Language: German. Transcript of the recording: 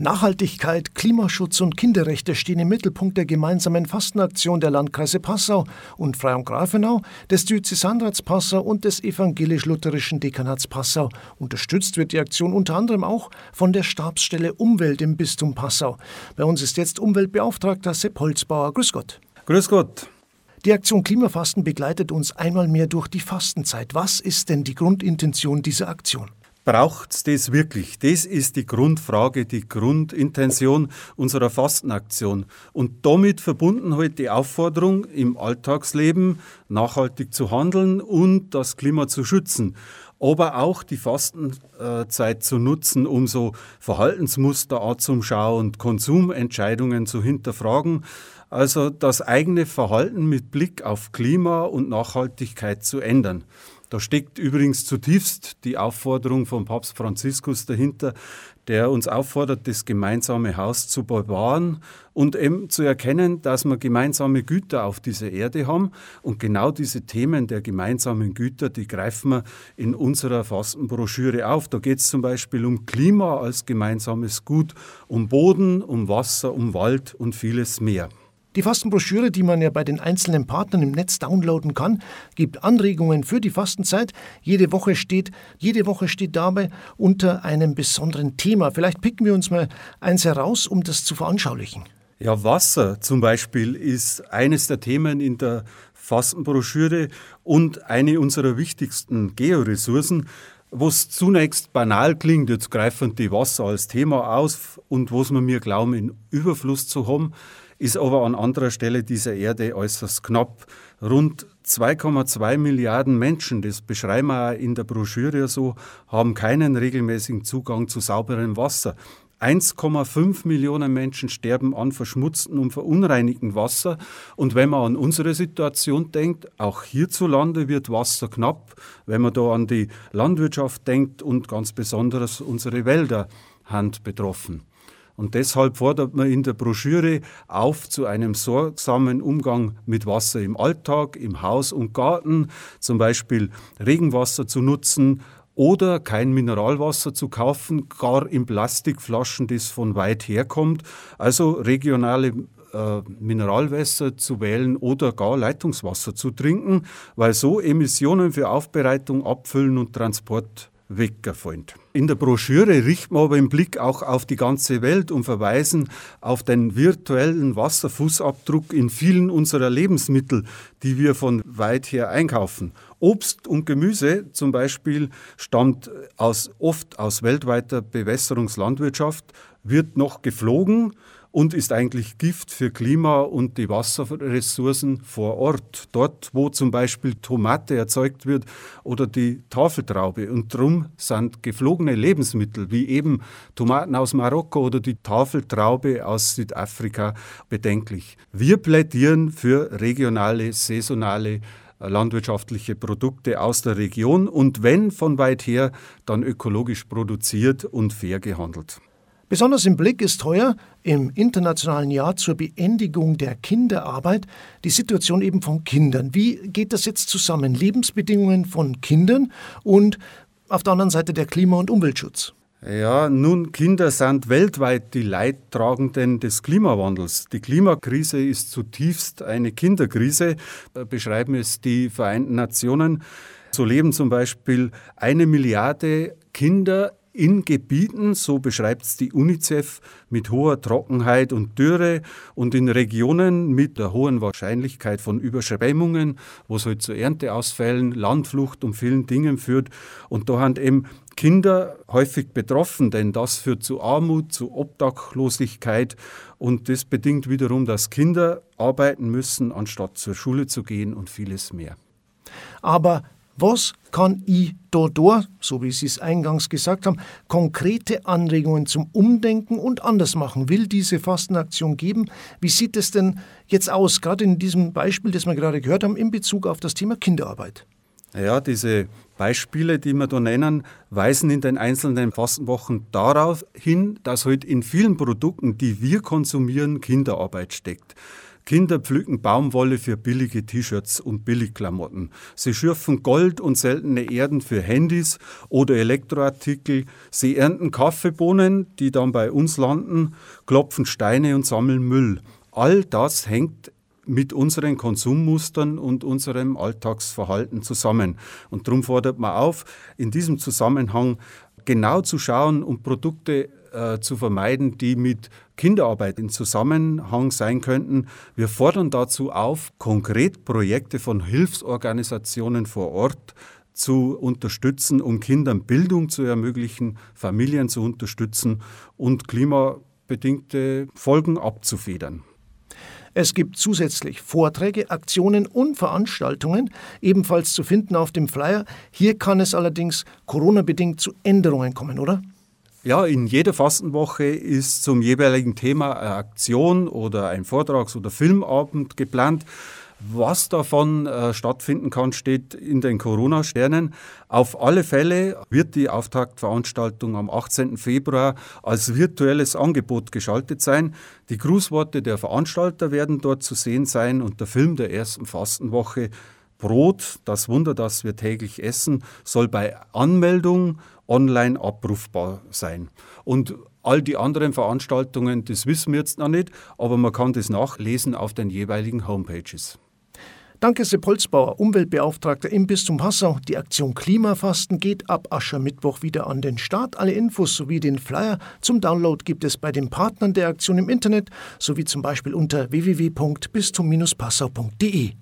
Nachhaltigkeit, Klimaschutz und Kinderrechte stehen im Mittelpunkt der gemeinsamen Fastenaktion der Landkreise Passau und Freyung Grafenau, des Diözesanrats Passau und des evangelisch-lutherischen Dekanats Passau. Unterstützt wird die Aktion unter anderem auch von der Stabsstelle Umwelt im Bistum Passau. Bei uns ist jetzt Umweltbeauftragter Sepp Holzbauer. Grüß Gott. Grüß Gott. Die Aktion Klimafasten begleitet uns einmal mehr durch die Fastenzeit. Was ist denn die Grundintention dieser Aktion? Braucht es das wirklich? Das ist die Grundfrage, die Grundintention unserer Fastenaktion. Und damit verbunden halt die Aufforderung, im Alltagsleben nachhaltig zu handeln und das Klima zu schützen. Aber auch die Fastenzeit zu nutzen, um so Verhaltensmuster anzuschauen und Konsumentscheidungen zu hinterfragen. Also das eigene Verhalten mit Blick auf Klima und Nachhaltigkeit zu ändern. Da steckt übrigens zutiefst die Aufforderung von Papst Franziskus dahinter, der uns auffordert, das gemeinsame Haus zu bewahren und eben zu erkennen, dass wir gemeinsame Güter auf dieser Erde haben. Und genau diese Themen der gemeinsamen Güter, die greifen wir in unserer Fastenbroschüre auf. Da geht es zum Beispiel um Klima als gemeinsames Gut, um Boden, um Wasser, um Wald und vieles mehr. Die Fastenbroschüre, die man ja bei den einzelnen Partnern im Netz downloaden kann, gibt Anregungen für die Fastenzeit. Jede Woche steht, jede Woche steht dabei unter einem besonderen Thema. Vielleicht picken wir uns mal eins heraus, um das zu veranschaulichen. Ja, Wasser zum Beispiel ist eines der Themen in der Fastenbroschüre und eine unserer wichtigsten Georessourcen. Was zunächst banal klingt, jetzt greifen die Wasser als Thema aus und was wir mir glauben, in Überfluss zu haben, ist aber an anderer Stelle dieser Erde äußerst knapp. Rund 2,2 Milliarden Menschen, das beschreiben wir auch in der Broschüre so, haben keinen regelmäßigen Zugang zu sauberem Wasser. 1,5 Millionen Menschen sterben an verschmutztem und verunreinigtem Wasser. Und wenn man an unsere Situation denkt, auch hierzulande wird Wasser knapp. Wenn man da an die Landwirtschaft denkt und ganz besonders unsere Wälder hand betroffen. Und deshalb fordert man in der Broschüre auf zu einem sorgsamen Umgang mit Wasser im Alltag, im Haus und Garten, zum Beispiel Regenwasser zu nutzen oder kein Mineralwasser zu kaufen, gar in Plastikflaschen, das von weit herkommt. Also regionale äh, Mineralwässer zu wählen oder gar Leitungswasser zu trinken, weil so Emissionen für Aufbereitung, Abfüllen und Transport wegfallen. In der Broschüre richten wir aber den Blick auch auf die ganze Welt und verweisen auf den virtuellen Wasserfußabdruck in vielen unserer Lebensmittel, die wir von weit her einkaufen. Obst und Gemüse zum Beispiel stammt aus, oft aus weltweiter Bewässerungslandwirtschaft, wird noch geflogen und ist eigentlich Gift für Klima und die Wasserressourcen vor Ort. Dort, wo zum Beispiel Tomate erzeugt wird oder die Tafeltraube. Und darum sind geflogene Lebensmittel wie eben Tomaten aus Marokko oder die Tafeltraube aus Südafrika bedenklich. Wir plädieren für regionale, saisonale landwirtschaftliche Produkte aus der Region und wenn von weit her, dann ökologisch produziert und fair gehandelt. Besonders im Blick ist heuer im internationalen Jahr zur Beendigung der Kinderarbeit die Situation eben von Kindern. Wie geht das jetzt zusammen? Lebensbedingungen von Kindern und auf der anderen Seite der Klima- und Umweltschutz. Ja, nun, Kinder sind weltweit die Leidtragenden des Klimawandels. Die Klimakrise ist zutiefst eine Kinderkrise, beschreiben es die Vereinten Nationen. So leben zum Beispiel eine Milliarde Kinder in Gebieten, so beschreibt es die UNICEF, mit hoher Trockenheit und Dürre und in Regionen mit der hohen Wahrscheinlichkeit von Überschwemmungen, wo es halt zu Ernteausfällen, Landflucht und vielen Dingen führt. Und da haben eben Kinder häufig betroffen, denn das führt zu Armut, zu Obdachlosigkeit und das bedingt wiederum, dass Kinder arbeiten müssen, anstatt zur Schule zu gehen und vieles mehr. Aber was kann ich dort, so wie Sie es eingangs gesagt haben, konkrete Anregungen zum Umdenken und anders machen? Will diese Fastenaktion geben? Wie sieht es denn jetzt aus, gerade in diesem Beispiel, das wir gerade gehört haben, in Bezug auf das Thema Kinderarbeit? Ja, diese Beispiele, die wir da nennen, weisen in den einzelnen Fastenwochen darauf hin, dass heute halt in vielen Produkten, die wir konsumieren, Kinderarbeit steckt. Kinder pflücken Baumwolle für billige T-Shirts und Billigklamotten. Sie schürfen Gold und seltene Erden für Handys oder Elektroartikel. Sie ernten Kaffeebohnen, die dann bei uns landen, klopfen Steine und sammeln Müll. All das hängt mit unseren Konsummustern und unserem Alltagsverhalten zusammen. Und darum fordert man auf, in diesem Zusammenhang genau zu schauen und Produkte äh, zu vermeiden, die mit Kinderarbeit in Zusammenhang sein könnten. Wir fordern dazu auf, konkret Projekte von Hilfsorganisationen vor Ort zu unterstützen, um Kindern Bildung zu ermöglichen, Familien zu unterstützen und klimabedingte Folgen abzufedern. Es gibt zusätzlich Vorträge, Aktionen und Veranstaltungen, ebenfalls zu finden auf dem Flyer. Hier kann es allerdings Corona-bedingt zu Änderungen kommen, oder? Ja, in jeder Fastenwoche ist zum jeweiligen Thema eine Aktion oder ein Vortrags- oder Filmabend geplant. Was davon äh, stattfinden kann, steht in den Corona-Sternen. Auf alle Fälle wird die Auftaktveranstaltung am 18. Februar als virtuelles Angebot geschaltet sein. Die Grußworte der Veranstalter werden dort zu sehen sein und der Film der ersten Fastenwoche Brot, das Wunder, das wir täglich essen, soll bei Anmeldung online abrufbar sein. Und all die anderen Veranstaltungen, das wissen wir jetzt noch nicht, aber man kann das nachlesen auf den jeweiligen Homepages. Danke Sepp Holzbauer, Umweltbeauftragter im Bistum Passau. Die Aktion Klimafasten geht ab Aschermittwoch wieder an den Start. Alle Infos sowie den Flyer zum Download gibt es bei den Partnern der Aktion im Internet sowie zum Beispiel unter www.bistum-passau.de.